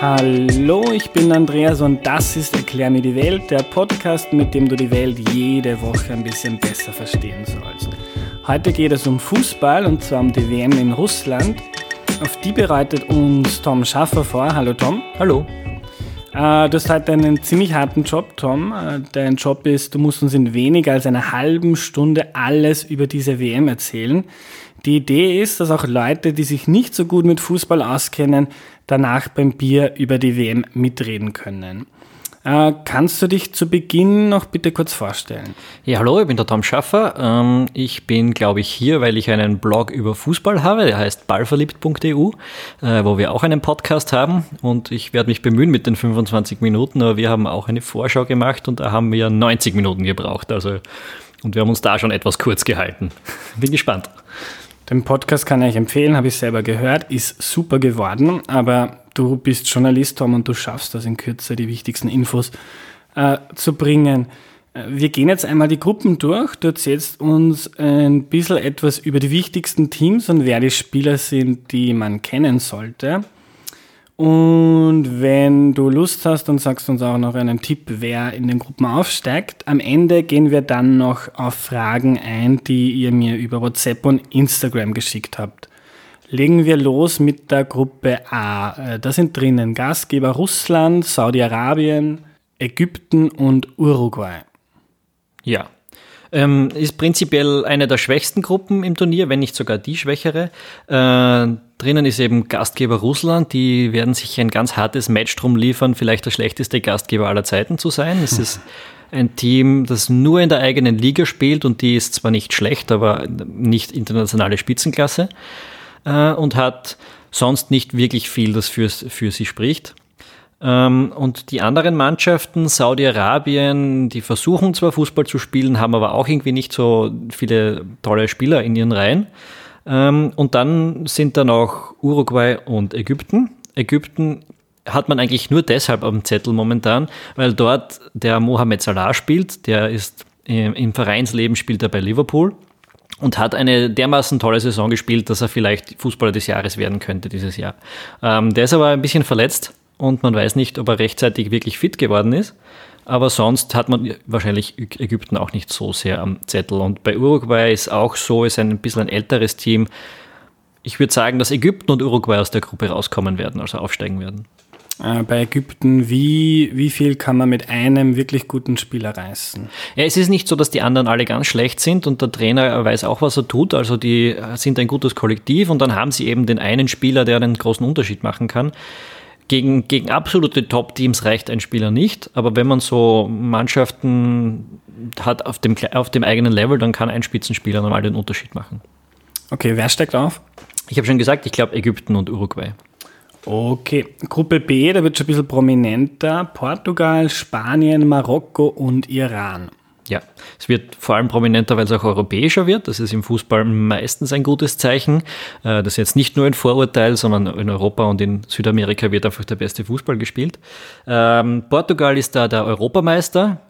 Hallo, ich bin Andreas und das ist Erklär mir die Welt, der Podcast, mit dem du die Welt jede Woche ein bisschen besser verstehen sollst. Heute geht es um Fußball und zwar um die WM in Russland. Auf die bereitet uns Tom Schaffer vor. Hallo Tom. Hallo. Äh, du hast heute einen ziemlich harten Job, Tom. Äh, dein Job ist, du musst uns in weniger als einer halben Stunde alles über diese WM erzählen. Die Idee ist, dass auch Leute, die sich nicht so gut mit Fußball auskennen, danach beim Bier über die WM mitreden können. Äh, kannst du dich zu Beginn noch bitte kurz vorstellen? Ja, hallo, ich bin der Tom Schaffer. Ähm, ich bin, glaube ich, hier, weil ich einen Blog über Fußball habe, der heißt ballverliebt.eu, äh, wo wir auch einen Podcast haben und ich werde mich bemühen mit den 25 Minuten, aber wir haben auch eine Vorschau gemacht und da haben wir 90 Minuten gebraucht. Also, und wir haben uns da schon etwas kurz gehalten. Bin gespannt. Den Podcast kann ich empfehlen, habe ich selber gehört, ist super geworden, aber du bist Journalist, Tom, und du schaffst das in Kürze, die wichtigsten Infos äh, zu bringen. Äh, wir gehen jetzt einmal die Gruppen durch. Du erzählst uns ein bisschen etwas über die wichtigsten Teams und wer die Spieler sind, die man kennen sollte. Und wenn du Lust hast, dann sagst du uns auch noch einen Tipp, wer in den Gruppen aufsteigt. Am Ende gehen wir dann noch auf Fragen ein, die ihr mir über WhatsApp und Instagram geschickt habt. Legen wir los mit der Gruppe A. Äh, da sind drinnen Gastgeber Russland, Saudi-Arabien, Ägypten und Uruguay. Ja, ähm, ist prinzipiell eine der schwächsten Gruppen im Turnier, wenn nicht sogar die schwächere. Äh, drinnen ist eben Gastgeber Russland. Die werden sich ein ganz hartes Match drum liefern, vielleicht der schlechteste Gastgeber aller Zeiten zu sein. Es ist ein Team, das nur in der eigenen Liga spielt und die ist zwar nicht schlecht, aber nicht internationale Spitzenklasse äh, und hat sonst nicht wirklich viel, das für, für sie spricht. Ähm, und die anderen Mannschaften, Saudi-Arabien, die versuchen zwar Fußball zu spielen, haben aber auch irgendwie nicht so viele tolle Spieler in ihren Reihen. Ähm, und dann sind da noch Uruguay und Ägypten. Ägypten hat man eigentlich nur deshalb am Zettel momentan, weil dort der Mohamed Salah spielt. Der ist im Vereinsleben spielt er bei Liverpool und hat eine dermaßen tolle Saison gespielt, dass er vielleicht Fußballer des Jahres werden könnte dieses Jahr. Ähm, der ist aber ein bisschen verletzt und man weiß nicht, ob er rechtzeitig wirklich fit geworden ist. Aber sonst hat man wahrscheinlich Ägypten auch nicht so sehr am Zettel. Und bei Uruguay ist auch so, ist ein bisschen ein älteres Team. Ich würde sagen, dass Ägypten und Uruguay aus der Gruppe rauskommen werden, also aufsteigen werden. Äh, bei Ägypten, wie, wie viel kann man mit einem wirklich guten Spieler reißen? Ja, es ist nicht so, dass die anderen alle ganz schlecht sind und der Trainer weiß auch, was er tut. Also die sind ein gutes Kollektiv und dann haben sie eben den einen Spieler, der einen großen Unterschied machen kann. Gegen, gegen absolute Top-Teams reicht ein Spieler nicht, aber wenn man so Mannschaften hat auf dem, auf dem eigenen Level, dann kann ein Spitzenspieler normal den Unterschied machen. Okay, wer steigt auf? Ich habe schon gesagt, ich glaube Ägypten und Uruguay. Okay, Gruppe B, da wird schon ein bisschen prominenter. Portugal, Spanien, Marokko und Iran. Ja, es wird vor allem prominenter, weil es auch europäischer wird. Das ist im Fußball meistens ein gutes Zeichen. Äh, das ist jetzt nicht nur ein Vorurteil, sondern in Europa und in Südamerika wird einfach der beste Fußball gespielt. Ähm, Portugal ist da der Europameister.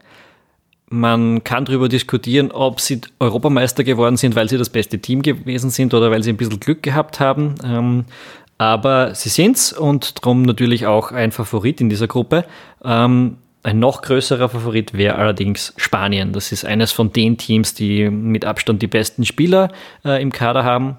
Man kann darüber diskutieren, ob sie Europameister geworden sind, weil sie das beste Team gewesen sind oder weil sie ein bisschen Glück gehabt haben. Ähm, aber sie sind's und darum natürlich auch ein Favorit in dieser Gruppe. Ein noch größerer Favorit wäre allerdings Spanien. Das ist eines von den Teams, die mit Abstand die besten Spieler äh, im Kader haben.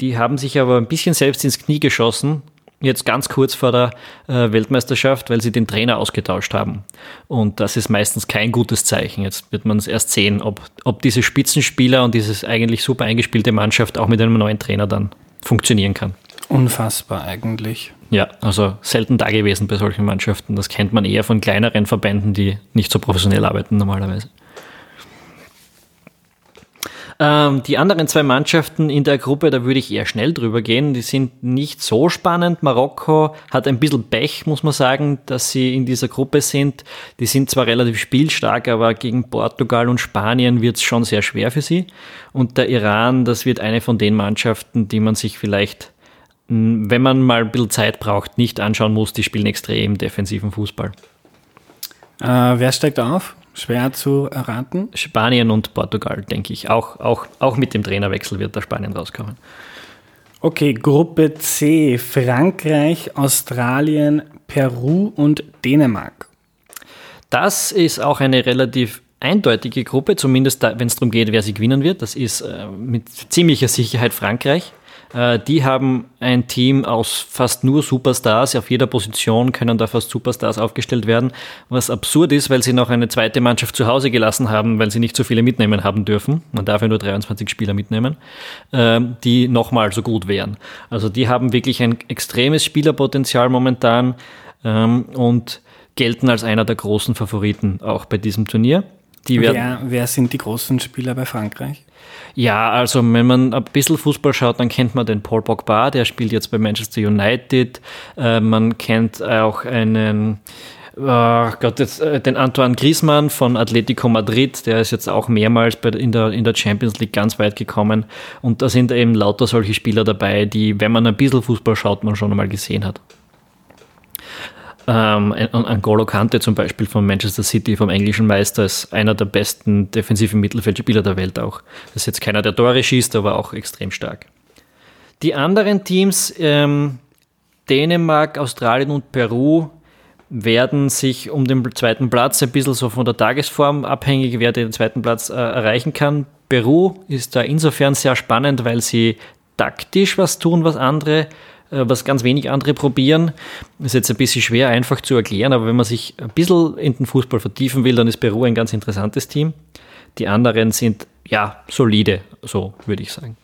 Die haben sich aber ein bisschen selbst ins Knie geschossen, jetzt ganz kurz vor der äh, Weltmeisterschaft, weil sie den Trainer ausgetauscht haben. Und das ist meistens kein gutes Zeichen. Jetzt wird man es erst sehen, ob, ob diese Spitzenspieler und diese eigentlich super eingespielte Mannschaft auch mit einem neuen Trainer dann funktionieren kann. Unfassbar eigentlich. Ja, also selten da gewesen bei solchen Mannschaften. Das kennt man eher von kleineren Verbänden, die nicht so professionell arbeiten normalerweise. Ähm, die anderen zwei Mannschaften in der Gruppe, da würde ich eher schnell drüber gehen. Die sind nicht so spannend. Marokko hat ein bisschen Pech, muss man sagen, dass sie in dieser Gruppe sind. Die sind zwar relativ spielstark, aber gegen Portugal und Spanien wird es schon sehr schwer für sie. Und der Iran, das wird eine von den Mannschaften, die man sich vielleicht wenn man mal ein bisschen Zeit braucht, nicht anschauen muss, die spielen extrem defensiven Fußball. Äh, wer steigt auf? Schwer zu erraten. Spanien und Portugal, denke ich. Auch, auch, auch mit dem Trainerwechsel wird da Spanien rauskommen. Okay, Gruppe C, Frankreich, Australien, Peru und Dänemark. Das ist auch eine relativ eindeutige Gruppe, zumindest wenn es darum geht, wer sie gewinnen wird. Das ist äh, mit ziemlicher Sicherheit Frankreich. Äh, die haben ein Team aus fast nur Superstars. Auf jeder Position können da fast Superstars aufgestellt werden. Was absurd ist, weil sie noch eine zweite Mannschaft zu Hause gelassen haben, weil sie nicht so viele mitnehmen haben dürfen. Man darf ja nur 23 Spieler mitnehmen, äh, die nochmal so gut wären. Also die haben wirklich ein extremes Spielerpotenzial momentan ähm, und gelten als einer der großen Favoriten auch bei diesem Turnier. Wer, wer sind die großen Spieler bei Frankreich? Ja, also wenn man ein bisschen Fußball schaut, dann kennt man den Paul Pogba, der spielt jetzt bei Manchester United. Äh, man kennt auch einen Oh Gott, jetzt, äh, den Antoine Griezmann von Atletico Madrid, der ist jetzt auch mehrmals bei, in, der, in der Champions League ganz weit gekommen. Und da sind eben lauter solche Spieler dabei, die, wenn man ein bisschen Fußball schaut, man schon einmal gesehen hat. Ähm, Angolo Kante zum Beispiel von Manchester City, vom englischen Meister, ist einer der besten defensiven Mittelfeldspieler der Welt auch. Das ist jetzt keiner, der Tore schießt, aber auch extrem stark. Die anderen Teams, ähm, Dänemark, Australien und Peru, werden sich um den zweiten Platz ein bisschen so von der Tagesform abhängig, wer den zweiten Platz äh, erreichen kann. Peru ist da insofern sehr spannend, weil sie taktisch was tun, was andere was ganz wenig andere probieren. Ist jetzt ein bisschen schwer einfach zu erklären, aber wenn man sich ein bisschen in den Fußball vertiefen will, dann ist Peru ein ganz interessantes Team. Die anderen sind ja solide, so würde ich sagen.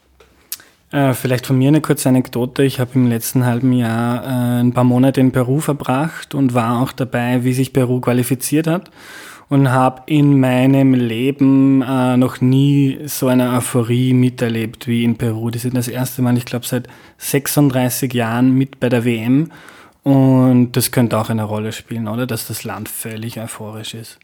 Äh, vielleicht von mir eine kurze Anekdote. Ich habe im letzten halben Jahr äh, ein paar Monate in Peru verbracht und war auch dabei, wie sich Peru qualifiziert hat und habe in meinem Leben äh, noch nie so eine Euphorie miterlebt wie in Peru. Die sind das erste Mal, ich glaube, seit 36 Jahren mit bei der WM und das könnte auch eine Rolle spielen, oder? Dass das Land völlig euphorisch ist.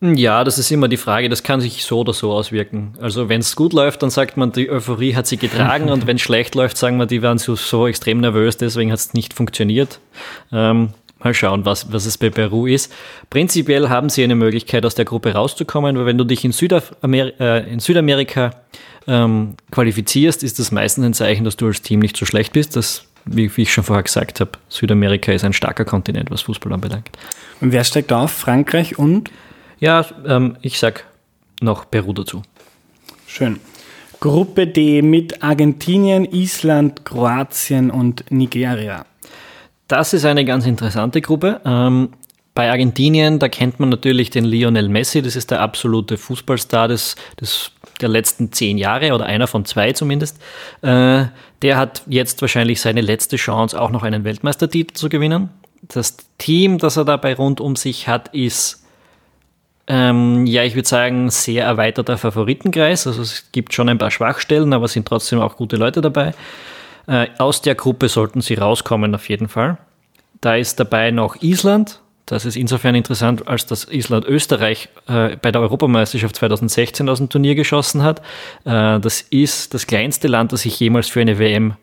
Ja, das ist immer die Frage, das kann sich so oder so auswirken. Also wenn es gut läuft, dann sagt man, die Euphorie hat sie getragen und wenn es schlecht läuft, sagen wir, die waren so, so extrem nervös, deswegen hat es nicht funktioniert. Ähm, Mal schauen, was, was es bei Peru ist. Prinzipiell haben sie eine Möglichkeit, aus der Gruppe rauszukommen, weil wenn du dich in, Südamer äh, in Südamerika ähm, qualifizierst, ist das meistens ein Zeichen, dass du als Team nicht so schlecht bist. Das, wie, wie ich schon vorher gesagt habe, Südamerika ist ein starker Kontinent, was Fußball anbelangt. Und wer steigt auf? Frankreich und? Ja, ähm, ich sag noch Peru dazu. Schön. Gruppe D mit Argentinien, Island, Kroatien und Nigeria. Das ist eine ganz interessante Gruppe. Ähm, bei Argentinien, da kennt man natürlich den Lionel Messi, das ist der absolute Fußballstar des, des, der letzten zehn Jahre oder einer von zwei zumindest. Äh, der hat jetzt wahrscheinlich seine letzte Chance, auch noch einen Weltmeistertitel zu gewinnen. Das Team, das er dabei rund um sich hat, ist, ähm, ja, ich würde sagen, sehr erweiterter Favoritenkreis. Also es gibt schon ein paar Schwachstellen, aber es sind trotzdem auch gute Leute dabei. Äh, aus der Gruppe sollten sie rauskommen auf jeden Fall. Da ist dabei noch Island. Das ist insofern interessant, als dass Island Österreich äh, bei der Europameisterschaft 2016 aus dem Turnier geschossen hat. Äh, das ist das kleinste Land, das sich jemals für eine WM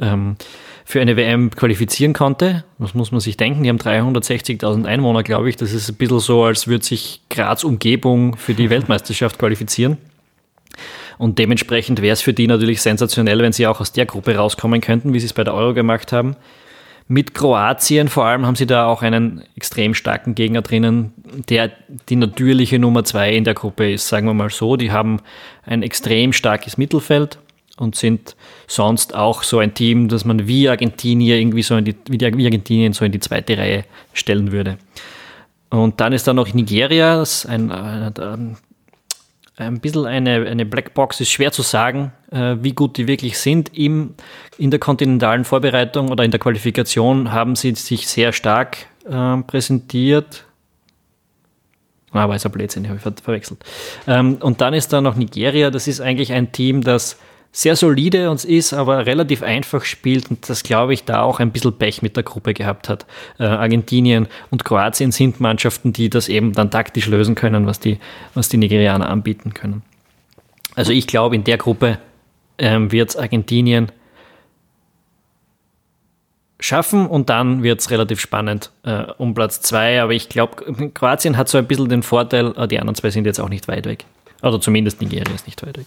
ähm, für eine WM qualifizieren konnte. Das muss man sich denken. Die haben 360.000 Einwohner, glaube ich. Das ist ein bisschen so, als würde sich Graz Umgebung für die Weltmeisterschaft qualifizieren. Und dementsprechend wäre es für die natürlich sensationell, wenn sie auch aus der Gruppe rauskommen könnten, wie sie es bei der Euro gemacht haben. Mit Kroatien vor allem haben sie da auch einen extrem starken Gegner drinnen, der die natürliche Nummer zwei in der Gruppe ist, sagen wir mal so. Die haben ein extrem starkes Mittelfeld und sind sonst auch so ein Team, das man wie Argentinien irgendwie so in die, wie Argentinien so in die zweite Reihe stellen würde. Und dann ist da noch Nigeria, das ein, ein, ein bisschen eine, eine Blackbox, ist schwer zu sagen, äh, wie gut die wirklich sind. Im, in der kontinentalen Vorbereitung oder in der Qualifikation haben sie sich sehr stark äh, präsentiert. Ah, aber ist ein Blödsinn, habe ich ver verwechselt. Ähm, und dann ist da noch Nigeria, das ist eigentlich ein Team, das sehr solide uns ist, aber relativ einfach spielt und das glaube ich da auch ein bisschen Pech mit der Gruppe gehabt hat. Äh, Argentinien und Kroatien sind Mannschaften, die das eben dann taktisch lösen können, was die, was die Nigerianer anbieten können. Also ich glaube, in der Gruppe ähm, wird es Argentinien schaffen und dann wird es relativ spannend äh, um Platz zwei. Aber ich glaube, Kroatien hat so ein bisschen den Vorteil, äh, die anderen zwei sind jetzt auch nicht weit weg. Oder zumindest Nigeria ist nicht weit weg.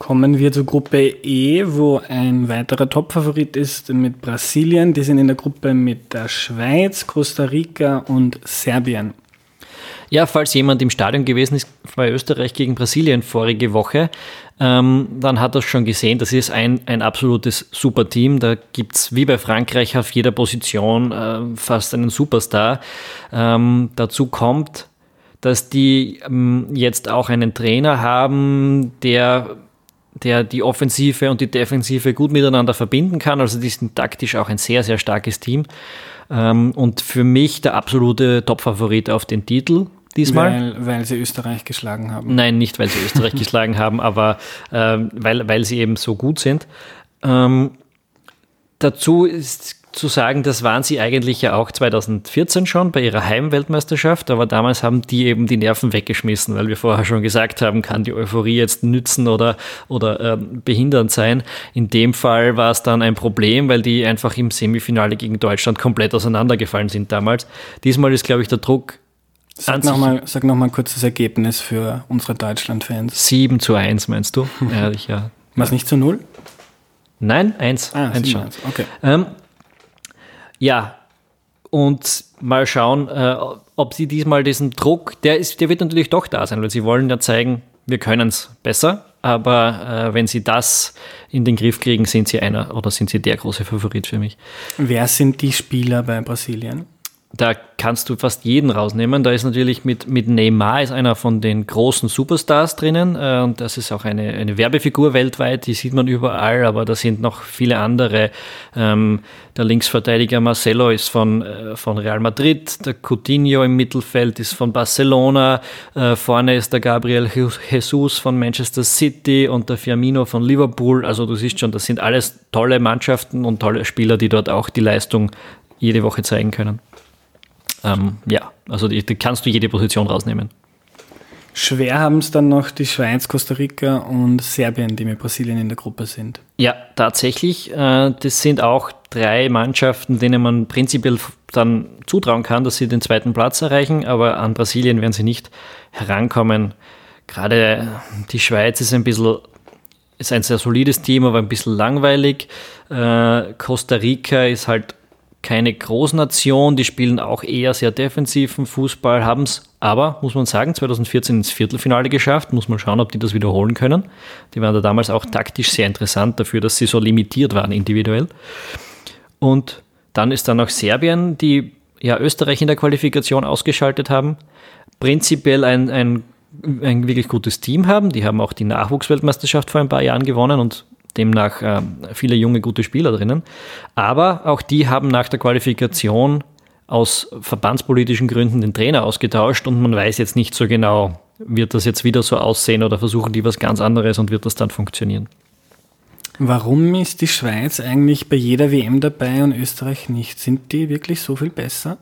Kommen wir zur Gruppe E, wo ein weiterer Topfavorit ist mit Brasilien. Die sind in der Gruppe mit der Schweiz, Costa Rica und Serbien. Ja, falls jemand im Stadion gewesen ist bei Österreich gegen Brasilien vorige Woche, ähm, dann hat er schon gesehen, das ist ein, ein absolutes Superteam. Da gibt es wie bei Frankreich auf jeder Position äh, fast einen Superstar. Ähm, dazu kommt, dass die ähm, jetzt auch einen Trainer haben, der der die Offensive und die Defensive gut miteinander verbinden kann. Also die sind taktisch auch ein sehr, sehr starkes Team. Ähm, und für mich der absolute Top-Favorit auf den Titel diesmal. Weil, weil sie Österreich geschlagen haben. Nein, nicht weil sie Österreich geschlagen haben, aber ähm, weil, weil sie eben so gut sind. Ähm, dazu ist zu sagen, das waren sie eigentlich ja auch 2014 schon bei ihrer Heimweltmeisterschaft, aber damals haben die eben die Nerven weggeschmissen, weil wir vorher schon gesagt haben, kann die Euphorie jetzt nützen oder, oder äh, behindernd sein. In dem Fall war es dann ein Problem, weil die einfach im Semifinale gegen Deutschland komplett auseinandergefallen sind damals. Diesmal ist, glaube ich, der Druck Sag nochmal noch mal kurz das Ergebnis für unsere Deutschland-Fans. 7 zu 1, meinst du? ja, ich, ja. Was nicht zu 0? Nein, 1. Ah, 1 schon. Okay. Ähm, ja, und mal schauen, äh, ob sie diesmal diesen Druck, der, ist, der wird natürlich doch da sein, weil sie wollen ja zeigen, wir können es besser. Aber äh, wenn sie das in den Griff kriegen, sind sie einer oder sind sie der große Favorit für mich. Wer sind die Spieler bei Brasilien? Da kannst du fast jeden rausnehmen. Da ist natürlich mit, mit Neymar ist einer von den großen Superstars drinnen äh, und das ist auch eine, eine Werbefigur weltweit, die sieht man überall, aber da sind noch viele andere. Ähm, der Linksverteidiger Marcelo ist von, äh, von Real Madrid, der Coutinho im Mittelfeld ist von Barcelona, äh, vorne ist der Gabriel Jesus von Manchester City und der Firmino von Liverpool. Also du siehst schon, das sind alles tolle Mannschaften und tolle Spieler, die dort auch die Leistung jede Woche zeigen können. Ähm, ja, also die, die kannst du jede Position rausnehmen. Schwer haben es dann noch die Schweiz, Costa Rica und Serbien, die mit Brasilien in der Gruppe sind. Ja, tatsächlich. Äh, das sind auch drei Mannschaften, denen man prinzipiell dann zutrauen kann, dass sie den zweiten Platz erreichen, aber an Brasilien werden sie nicht herankommen. Gerade die Schweiz ist ein bisschen, ist ein sehr solides Team, aber ein bisschen langweilig. Äh, Costa Rica ist halt keine Großnation, die spielen auch eher sehr defensiven Fußball, haben es aber, muss man sagen, 2014 ins Viertelfinale geschafft. Muss man schauen, ob die das wiederholen können. Die waren da damals auch taktisch sehr interessant dafür, dass sie so limitiert waren individuell. Und dann ist da noch Serbien, die ja Österreich in der Qualifikation ausgeschaltet haben. Prinzipiell ein, ein, ein wirklich gutes Team haben. Die haben auch die Nachwuchsweltmeisterschaft vor ein paar Jahren gewonnen und demnach äh, viele junge, gute Spieler drinnen. Aber auch die haben nach der Qualifikation aus verbandspolitischen Gründen den Trainer ausgetauscht und man weiß jetzt nicht so genau, wird das jetzt wieder so aussehen oder versuchen die was ganz anderes und wird das dann funktionieren. Warum ist die Schweiz eigentlich bei jeder WM dabei und Österreich nicht? Sind die wirklich so viel besser?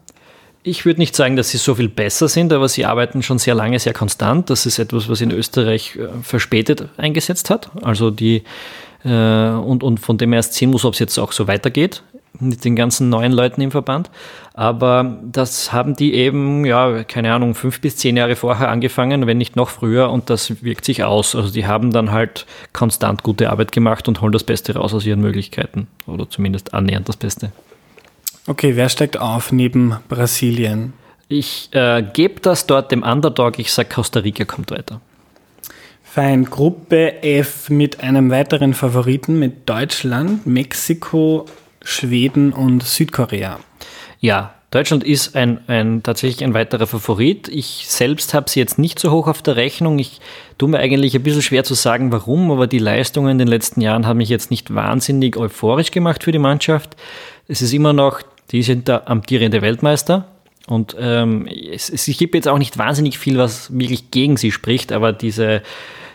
Ich würde nicht sagen, dass sie so viel besser sind, aber sie arbeiten schon sehr lange sehr konstant. Das ist etwas, was in Österreich äh, verspätet eingesetzt hat. Also die und, und von dem erst sehen muss, ob es jetzt auch so weitergeht mit den ganzen neuen Leuten im Verband. Aber das haben die eben, ja, keine Ahnung, fünf bis zehn Jahre vorher angefangen, wenn nicht noch früher, und das wirkt sich aus. Also die haben dann halt konstant gute Arbeit gemacht und holen das Beste raus aus ihren Möglichkeiten. Oder zumindest annähernd das Beste. Okay, wer steigt auf neben Brasilien? Ich äh, gebe das dort dem Underdog, ich sage Costa Rica kommt weiter. Fein, Gruppe F mit einem weiteren Favoriten mit Deutschland, Mexiko, Schweden und Südkorea. Ja, Deutschland ist ein, ein, tatsächlich ein weiterer Favorit. Ich selbst habe sie jetzt nicht so hoch auf der Rechnung. Ich tue mir eigentlich ein bisschen schwer zu sagen, warum, aber die Leistungen in den letzten Jahren haben mich jetzt nicht wahnsinnig euphorisch gemacht für die Mannschaft. Es ist immer noch, die sind der amtierende Weltmeister. Und ähm, es, es gibt jetzt auch nicht wahnsinnig viel, was wirklich gegen sie spricht, aber diese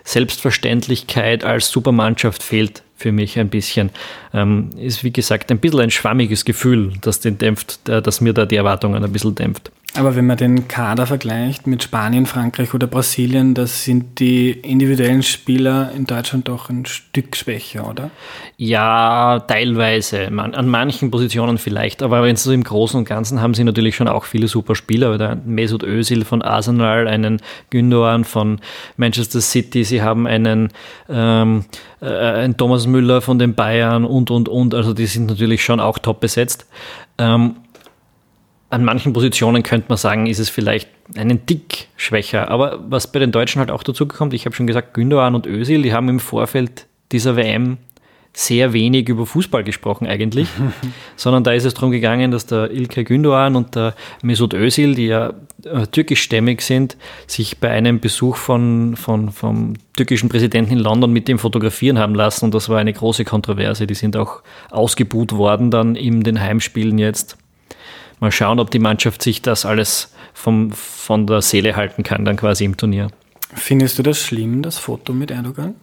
Selbstverständlichkeit als Supermannschaft fehlt für mich ein bisschen. Ähm, ist wie gesagt ein bisschen ein schwammiges Gefühl, das den dämpft, äh, das mir da die Erwartungen ein bisschen dämpft. Aber wenn man den Kader vergleicht mit Spanien, Frankreich oder Brasilien, das sind die individuellen Spieler in Deutschland doch ein Stück schwächer, oder? Ja, teilweise. an manchen Positionen vielleicht. Aber wenn so im Großen und Ganzen haben sie natürlich schon auch viele super Spieler. Der Mesut Özil von Arsenal, einen Gündogan von Manchester City, sie haben einen, ähm, äh, einen Thomas Müller von den Bayern und, und, und. Also die sind natürlich schon auch top besetzt. Ähm, an manchen Positionen könnte man sagen, ist es vielleicht einen Tick schwächer. Aber was bei den Deutschen halt auch dazu kommt, ich habe schon gesagt, Gündogan und Özil, die haben im Vorfeld dieser WM sehr wenig über Fußball gesprochen eigentlich, sondern da ist es darum gegangen, dass der Ilkay Gündogan und der Mesut Özil, die ja äh, türkischstämmig sind, sich bei einem Besuch von, von, vom türkischen Präsidenten in London mit dem fotografieren haben lassen und das war eine große Kontroverse. Die sind auch ausgebuht worden dann in den Heimspielen jetzt. Mal schauen, ob die Mannschaft sich das alles vom, von der Seele halten kann, dann quasi im Turnier. Findest du das schlimm, das Foto mit Erdogan?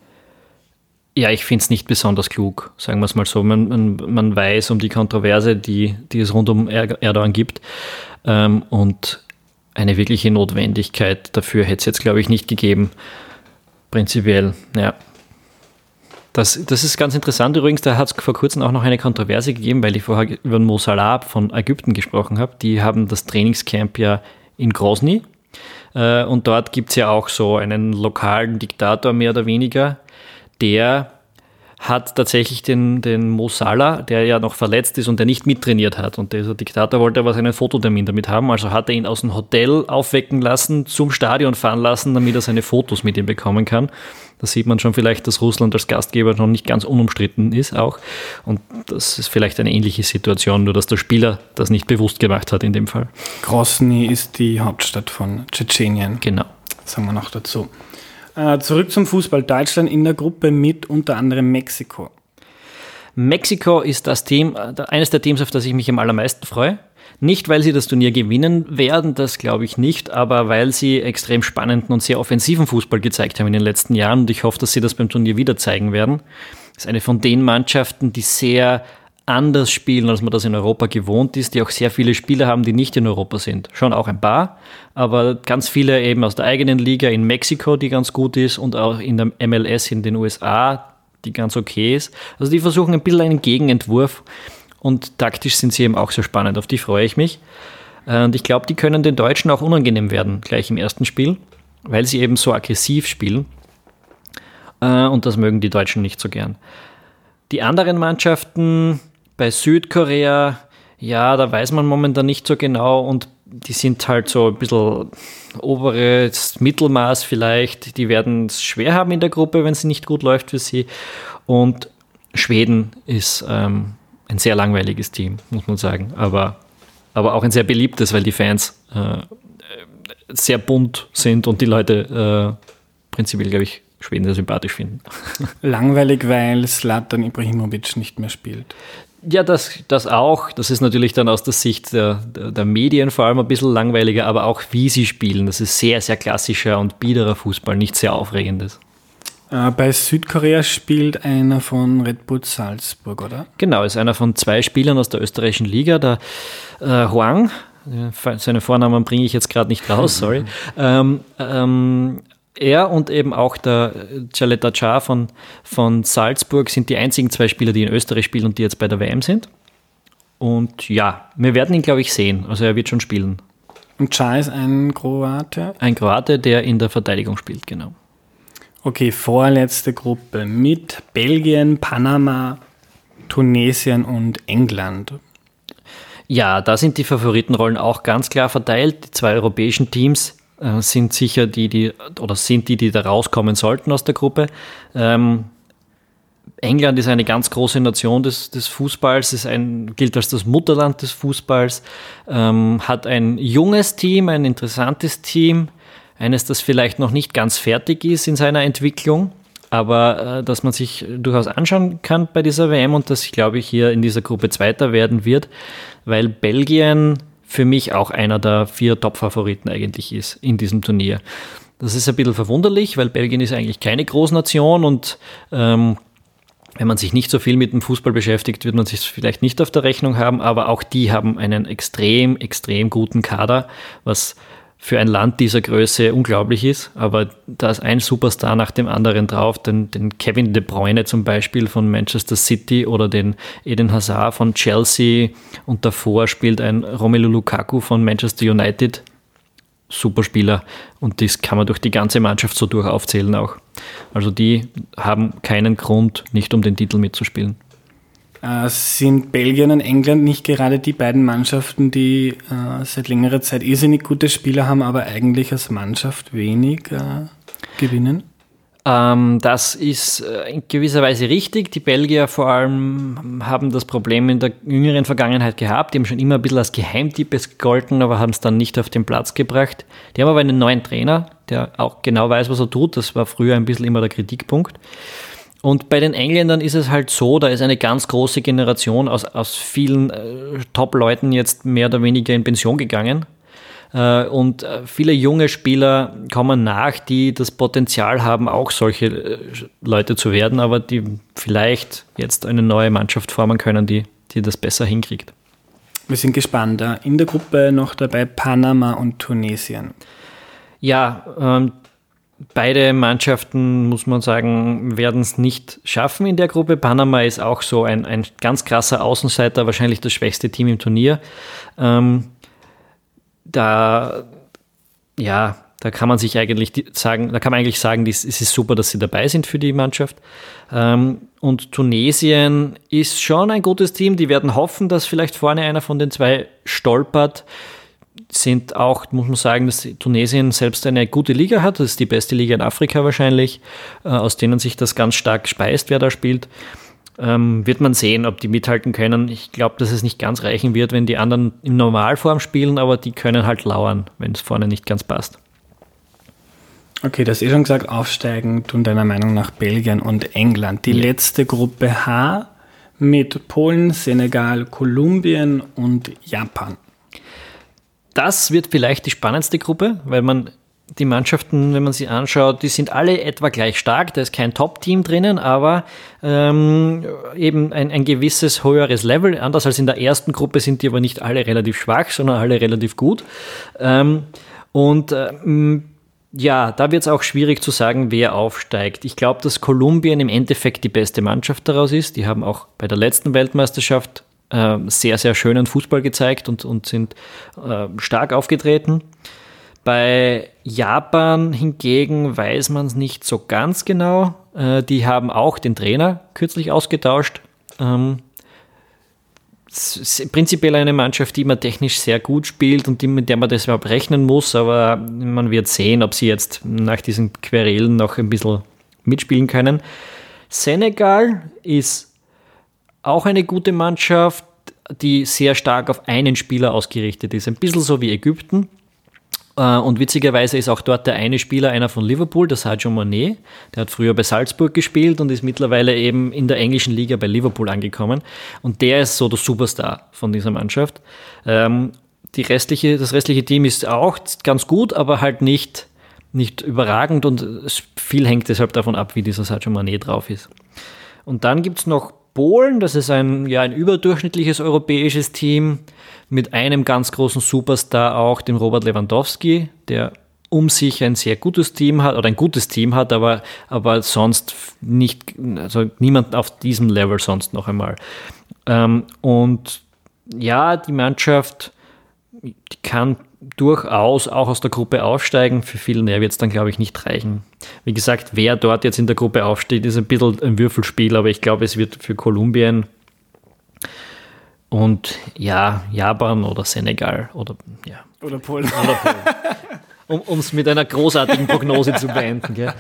Ja, ich finde es nicht besonders klug, sagen wir es mal so. Man, man, man, weiß um die Kontroverse, die, die es rund um Erdogan gibt. Ähm, und eine wirkliche Notwendigkeit dafür hätte es jetzt, glaube ich, nicht gegeben. Prinzipiell, ja. Das, das ist ganz interessant übrigens, da hat es vor kurzem auch noch eine Kontroverse gegeben, weil ich vorher über Mo Salah von Ägypten gesprochen habe. Die haben das Trainingscamp ja in Grozny äh, und dort gibt es ja auch so einen lokalen Diktator mehr oder weniger, der hat tatsächlich den, den Mo Salah, der ja noch verletzt ist und der nicht mittrainiert hat. Und dieser Diktator wollte aber seinen Fototermin damit haben. Also hat er ihn aus dem Hotel aufwecken lassen, zum Stadion fahren lassen, damit er seine Fotos mit ihm bekommen kann. Da sieht man schon vielleicht, dass Russland als Gastgeber noch nicht ganz unumstritten ist auch. Und das ist vielleicht eine ähnliche Situation, nur dass der Spieler das nicht bewusst gemacht hat in dem Fall. Grosny ist die Hauptstadt von Tschetschenien. Genau. sagen wir noch dazu. Äh, zurück zum Fußball. Deutschland in der Gruppe mit unter anderem Mexiko. Mexiko ist das Team, äh, eines der Teams, auf das ich mich am allermeisten freue. Nicht, weil sie das Turnier gewinnen werden, das glaube ich nicht, aber weil sie extrem spannenden und sehr offensiven Fußball gezeigt haben in den letzten Jahren und ich hoffe, dass sie das beim Turnier wieder zeigen werden. Das ist eine von den Mannschaften, die sehr anders spielen, als man das in Europa gewohnt ist, die auch sehr viele Spieler haben, die nicht in Europa sind. Schon auch ein paar, aber ganz viele eben aus der eigenen Liga in Mexiko, die ganz gut ist und auch in der MLS in den USA, die ganz okay ist. Also die versuchen ein bisschen einen Gegenentwurf und taktisch sind sie eben auch sehr spannend. Auf die freue ich mich. Und ich glaube, die können den Deutschen auch unangenehm werden, gleich im ersten Spiel, weil sie eben so aggressiv spielen. Äh, und das mögen die Deutschen nicht so gern. Die anderen Mannschaften, bei Südkorea, ja, da weiß man momentan nicht so genau und die sind halt so ein bisschen oberes Mittelmaß vielleicht. Die werden es schwer haben in der Gruppe, wenn sie nicht gut läuft für sie. Und Schweden ist ähm, ein sehr langweiliges Team, muss man sagen. Aber, aber auch ein sehr beliebtes, weil die Fans äh, sehr bunt sind und die Leute äh, prinzipiell, glaube ich, Schweden sehr sympathisch finden. Langweilig, weil Slatan Ibrahimovic nicht mehr spielt. Ja, das, das auch. Das ist natürlich dann aus der Sicht der, der, der, Medien vor allem ein bisschen langweiliger, aber auch wie sie spielen. Das ist sehr, sehr klassischer und biederer Fußball, nicht sehr aufregendes. Äh, bei Südkorea spielt einer von Red Bull Salzburg, oder? Genau, ist einer von zwei Spielern aus der österreichischen Liga, der äh, Huang. Seine Vornamen bringe ich jetzt gerade nicht raus, sorry. ähm, ähm, er und eben auch der Jaleta Cha von, von Salzburg sind die einzigen zwei Spieler, die in Österreich spielen und die jetzt bei der WM sind. Und ja, wir werden ihn, glaube ich, sehen. Also er wird schon spielen. Und Cha ist ein Kroate? Ein Kroate, der in der Verteidigung spielt, genau. Okay, vorletzte Gruppe mit Belgien, Panama, Tunesien und England. Ja, da sind die Favoritenrollen auch ganz klar verteilt. Die zwei europäischen Teams äh, sind sicher die, die, oder sind die, die da rauskommen sollten aus der Gruppe. Ähm, England ist eine ganz große Nation des, des Fußballs, ist ein, gilt als das Mutterland des Fußballs, ähm, hat ein junges Team, ein interessantes Team, eines, das vielleicht noch nicht ganz fertig ist in seiner Entwicklung, aber äh, dass man sich durchaus anschauen kann bei dieser WM und ich glaube ich hier in dieser Gruppe Zweiter werden wird, weil Belgien für mich auch einer der vier Top-Favoriten eigentlich ist in diesem Turnier. Das ist ein bisschen verwunderlich, weil Belgien ist eigentlich keine Großnation und ähm, wenn man sich nicht so viel mit dem Fußball beschäftigt, wird man sich vielleicht nicht auf der Rechnung haben, aber auch die haben einen extrem, extrem guten Kader, was für ein Land dieser Größe unglaublich ist. Aber da ist ein Superstar nach dem anderen drauf, den, den Kevin De Bruyne zum Beispiel von Manchester City oder den Eden Hazard von Chelsea und davor spielt ein Romelu Lukaku von Manchester United. Superspieler und das kann man durch die ganze Mannschaft so durch aufzählen auch. Also die haben keinen Grund, nicht um den Titel mitzuspielen. Äh, sind Belgien und England nicht gerade die beiden Mannschaften, die äh, seit längerer Zeit irrsinnig gute Spieler haben, aber eigentlich als Mannschaft wenig äh, gewinnen? Ähm, das ist äh, in gewisser Weise richtig. Die Belgier vor allem haben das Problem in der jüngeren Vergangenheit gehabt. Die haben schon immer ein bisschen als Geheimtipp gegolten, aber haben es dann nicht auf den Platz gebracht. Die haben aber einen neuen Trainer, der auch genau weiß, was er tut. Das war früher ein bisschen immer der Kritikpunkt. Und bei den Engländern ist es halt so, da ist eine ganz große Generation aus, aus vielen äh, Top-Leuten jetzt mehr oder weniger in Pension gegangen. Äh, und äh, viele junge Spieler kommen nach, die das Potenzial haben, auch solche äh, Leute zu werden, aber die vielleicht jetzt eine neue Mannschaft formen können, die, die das besser hinkriegt. Wir sind gespannt. In der Gruppe noch dabei Panama und Tunesien. Ja, ähm, beide Mannschaften, muss man sagen, werden es nicht schaffen in der Gruppe. Panama ist auch so ein, ein ganz krasser Außenseiter, wahrscheinlich das schwächste Team im Turnier. Ähm, da, ja, da kann man sich eigentlich sagen, da kann man eigentlich sagen, es ist super, dass sie dabei sind für die Mannschaft. Ähm, und Tunesien ist schon ein gutes Team. Die werden hoffen, dass vielleicht vorne einer von den zwei stolpert. Sind auch, muss man sagen, dass Tunesien selbst eine gute Liga hat. Das ist die beste Liga in Afrika wahrscheinlich, äh, aus denen sich das ganz stark speist, wer da spielt. Ähm, wird man sehen, ob die mithalten können. Ich glaube, dass es nicht ganz reichen wird, wenn die anderen in Normalform spielen, aber die können halt lauern, wenn es vorne nicht ganz passt. Okay, das ist eh schon gesagt, aufsteigen tun deiner Meinung nach Belgien und England. Die ja. letzte Gruppe H mit Polen, Senegal, Kolumbien und Japan. Das wird vielleicht die spannendste Gruppe, weil man die Mannschaften, wenn man sie anschaut, die sind alle etwa gleich stark. Da ist kein Top-Team drinnen, aber ähm, eben ein, ein gewisses höheres Level. Anders als in der ersten Gruppe sind die aber nicht alle relativ schwach, sondern alle relativ gut. Ähm, und ähm, ja, da wird es auch schwierig zu sagen, wer aufsteigt. Ich glaube, dass Kolumbien im Endeffekt die beste Mannschaft daraus ist. Die haben auch bei der letzten Weltmeisterschaft sehr, sehr schönen Fußball gezeigt und, und sind äh, stark aufgetreten. Bei Japan hingegen weiß man es nicht so ganz genau. Äh, die haben auch den Trainer kürzlich ausgetauscht. Ähm, prinzipiell eine Mannschaft, die man technisch sehr gut spielt und die, mit der man das überhaupt rechnen muss, aber man wird sehen, ob sie jetzt nach diesen Querelen noch ein bisschen mitspielen können. Senegal ist auch eine gute Mannschaft, die sehr stark auf einen Spieler ausgerichtet ist. Ein bisschen so wie Ägypten. Äh, und witzigerweise ist auch dort der eine Spieler einer von Liverpool, der Sadio Mané. Der hat früher bei Salzburg gespielt und ist mittlerweile eben in der englischen Liga bei Liverpool angekommen. Und der ist so der Superstar von dieser Mannschaft. Ähm, die restliche, das restliche Team ist auch ganz gut, aber halt nicht, nicht überragend und viel hängt deshalb davon ab, wie dieser Sadio Mané drauf ist. Und dann gibt es noch Polen, das ist ein, ja, ein überdurchschnittliches europäisches Team mit einem ganz großen Superstar auch, dem Robert Lewandowski, der um sich ein sehr gutes Team hat oder ein gutes Team hat, aber, aber sonst nicht, also niemand auf diesem Level sonst noch einmal. Ähm, und ja, die Mannschaft die kann durchaus auch aus der Gruppe aufsteigen. Für viel mehr wird es dann, glaube ich, nicht reichen. Wie gesagt, wer dort jetzt in der Gruppe aufsteht, ist ein bisschen ein Würfelspiel, aber ich glaube, es wird für Kolumbien und ja, Japan oder Senegal oder ja. Oder Polen. Oder Polen. um es mit einer großartigen Prognose zu beenden. Gell?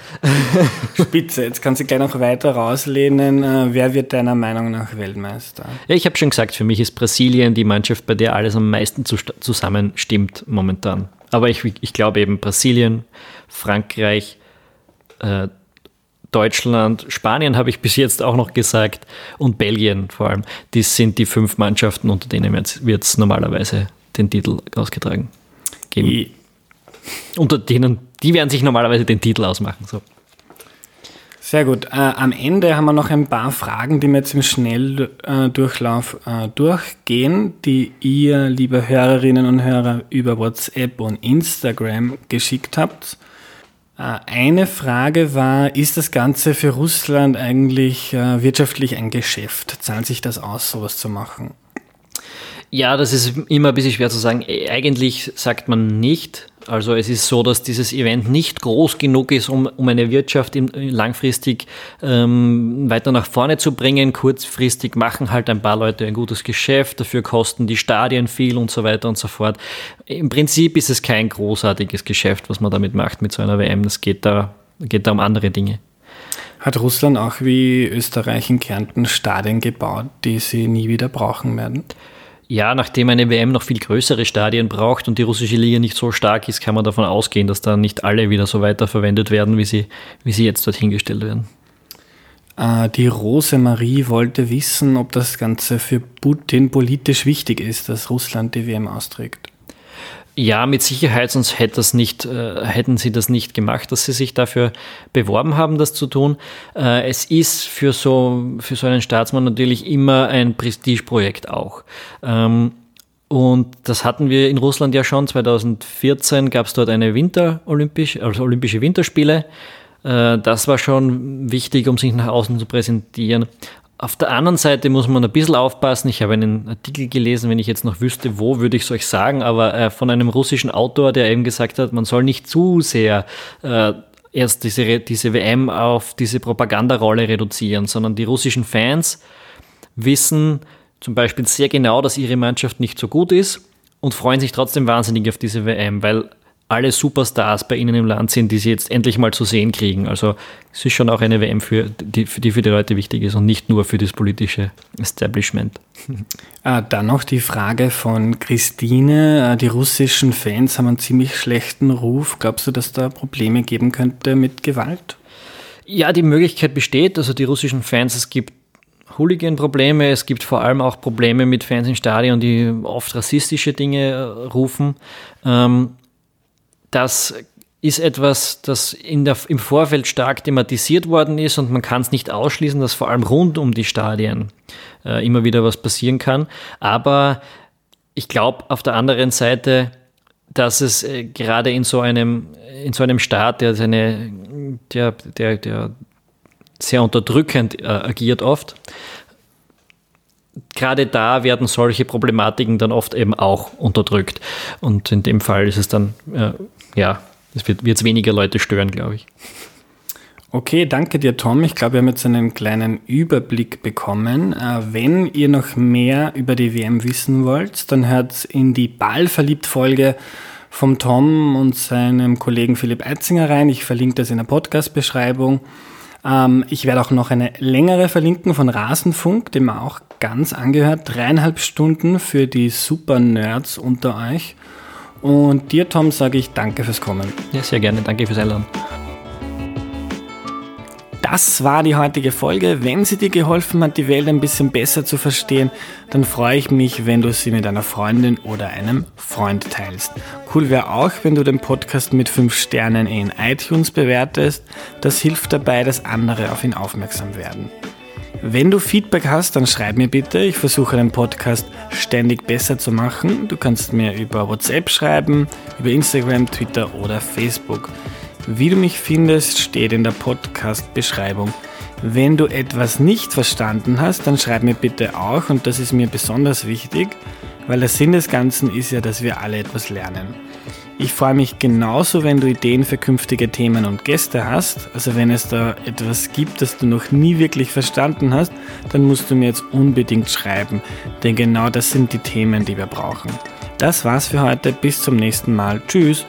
Spitze, jetzt kannst du gleich noch weiter rauslehnen. Äh, wer wird deiner Meinung nach Weltmeister? Ja, ich habe schon gesagt, für mich ist Brasilien die Mannschaft, bei der alles am meisten zusammenstimmt momentan. Aber ich, ich glaube eben Brasilien, Frankreich, äh, Deutschland, Spanien habe ich bis jetzt auch noch gesagt und Belgien vor allem. Das sind die fünf Mannschaften, unter denen wird es normalerweise den Titel ausgetragen geben. Unter denen, die werden sich normalerweise den Titel ausmachen. So. Sehr gut. Äh, am Ende haben wir noch ein paar Fragen, die wir jetzt im Schnelldurchlauf äh, durchgehen, die ihr, liebe Hörerinnen und Hörer, über WhatsApp und Instagram geschickt habt. Äh, eine Frage war, ist das Ganze für Russland eigentlich äh, wirtschaftlich ein Geschäft? Zahlt sich das aus, sowas zu machen? Ja, das ist immer ein bisschen schwer zu sagen. Eigentlich sagt man nicht. Also es ist so, dass dieses Event nicht groß genug ist, um, um eine Wirtschaft im, langfristig ähm, weiter nach vorne zu bringen. Kurzfristig machen halt ein paar Leute ein gutes Geschäft, dafür kosten die Stadien viel und so weiter und so fort. Im Prinzip ist es kein großartiges Geschäft, was man damit macht mit so einer WM. Es geht da, geht da um andere Dinge. Hat Russland auch wie Österreich in Kärnten Stadien gebaut, die sie nie wieder brauchen werden? Ja, nachdem eine WM noch viel größere Stadien braucht und die russische Liga nicht so stark ist, kann man davon ausgehen, dass da nicht alle wieder so weiterverwendet werden, wie sie, wie sie jetzt dorthin gestellt werden. Äh, die Rosemarie wollte wissen, ob das Ganze für Putin politisch wichtig ist, dass Russland die WM austrägt. Ja, mit Sicherheit, sonst hätte nicht, äh, hätten sie das nicht gemacht, dass sie sich dafür beworben haben, das zu tun. Äh, es ist für so, für so einen Staatsmann natürlich immer ein Prestigeprojekt auch. Ähm, und das hatten wir in Russland ja schon. 2014 gab es dort eine Winterolympisch, also Olympische Winterspiele. Äh, das war schon wichtig, um sich nach außen zu präsentieren. Auf der anderen Seite muss man ein bisschen aufpassen. Ich habe einen Artikel gelesen, wenn ich jetzt noch wüsste, wo, würde ich es euch sagen, aber äh, von einem russischen Autor, der eben gesagt hat, man soll nicht zu sehr äh, erst diese, diese WM auf diese Propagandarolle reduzieren, sondern die russischen Fans wissen zum Beispiel sehr genau, dass ihre Mannschaft nicht so gut ist und freuen sich trotzdem wahnsinnig auf diese WM, weil alle Superstars bei ihnen im Land sind, die sie jetzt endlich mal zu sehen kriegen. Also es ist schon auch eine WM, für die, für die für die Leute wichtig ist und nicht nur für das politische Establishment. Äh, dann noch die Frage von Christine. Äh, die russischen Fans haben einen ziemlich schlechten Ruf. Glaubst du, dass da Probleme geben könnte mit Gewalt? Ja, die Möglichkeit besteht. Also die russischen Fans, es gibt Hooligan-Probleme, es gibt vor allem auch Probleme mit Fans im Stadion, die oft rassistische Dinge äh, rufen. Ähm, das ist etwas, das der, im Vorfeld stark thematisiert worden ist und man kann es nicht ausschließen, dass vor allem rund um die Stadien äh, immer wieder was passieren kann. Aber ich glaube auf der anderen Seite, dass es äh, gerade in so einem in so einem Staat, der seine der der der sehr unterdrückend äh, agiert oft, gerade da werden solche Problematiken dann oft eben auch unterdrückt. Und in dem Fall ist es dann äh, ja, es wird jetzt weniger Leute stören, glaube ich. Okay, danke dir, Tom. Ich glaube, wir haben jetzt einen kleinen Überblick bekommen. Äh, wenn ihr noch mehr über die WM wissen wollt, dann hört in die Ballverliebt-Folge vom Tom und seinem Kollegen Philipp Eitzinger rein. Ich verlinke das in der Podcast-Beschreibung. Ähm, ich werde auch noch eine längere verlinken von Rasenfunk, dem man auch ganz angehört. Dreieinhalb Stunden für die Super-Nerds unter euch. Und dir, Tom, sage ich danke fürs Kommen. Ja, sehr gerne. Danke fürs Einladen. Das war die heutige Folge. Wenn sie dir geholfen hat, die Welt ein bisschen besser zu verstehen, dann freue ich mich, wenn du sie mit einer Freundin oder einem Freund teilst. Cool wäre auch, wenn du den Podcast mit 5 Sternen in iTunes bewertest. Das hilft dabei, dass andere auf ihn aufmerksam werden. Wenn du Feedback hast, dann schreib mir bitte. Ich versuche den Podcast ständig besser zu machen. Du kannst mir über WhatsApp schreiben, über Instagram, Twitter oder Facebook. Wie du mich findest, steht in der Podcast-Beschreibung. Wenn du etwas nicht verstanden hast, dann schreib mir bitte auch und das ist mir besonders wichtig, weil der Sinn des Ganzen ist ja, dass wir alle etwas lernen. Ich freue mich genauso, wenn du Ideen für künftige Themen und Gäste hast. Also wenn es da etwas gibt, das du noch nie wirklich verstanden hast, dann musst du mir jetzt unbedingt schreiben. Denn genau das sind die Themen, die wir brauchen. Das war's für heute. Bis zum nächsten Mal. Tschüss.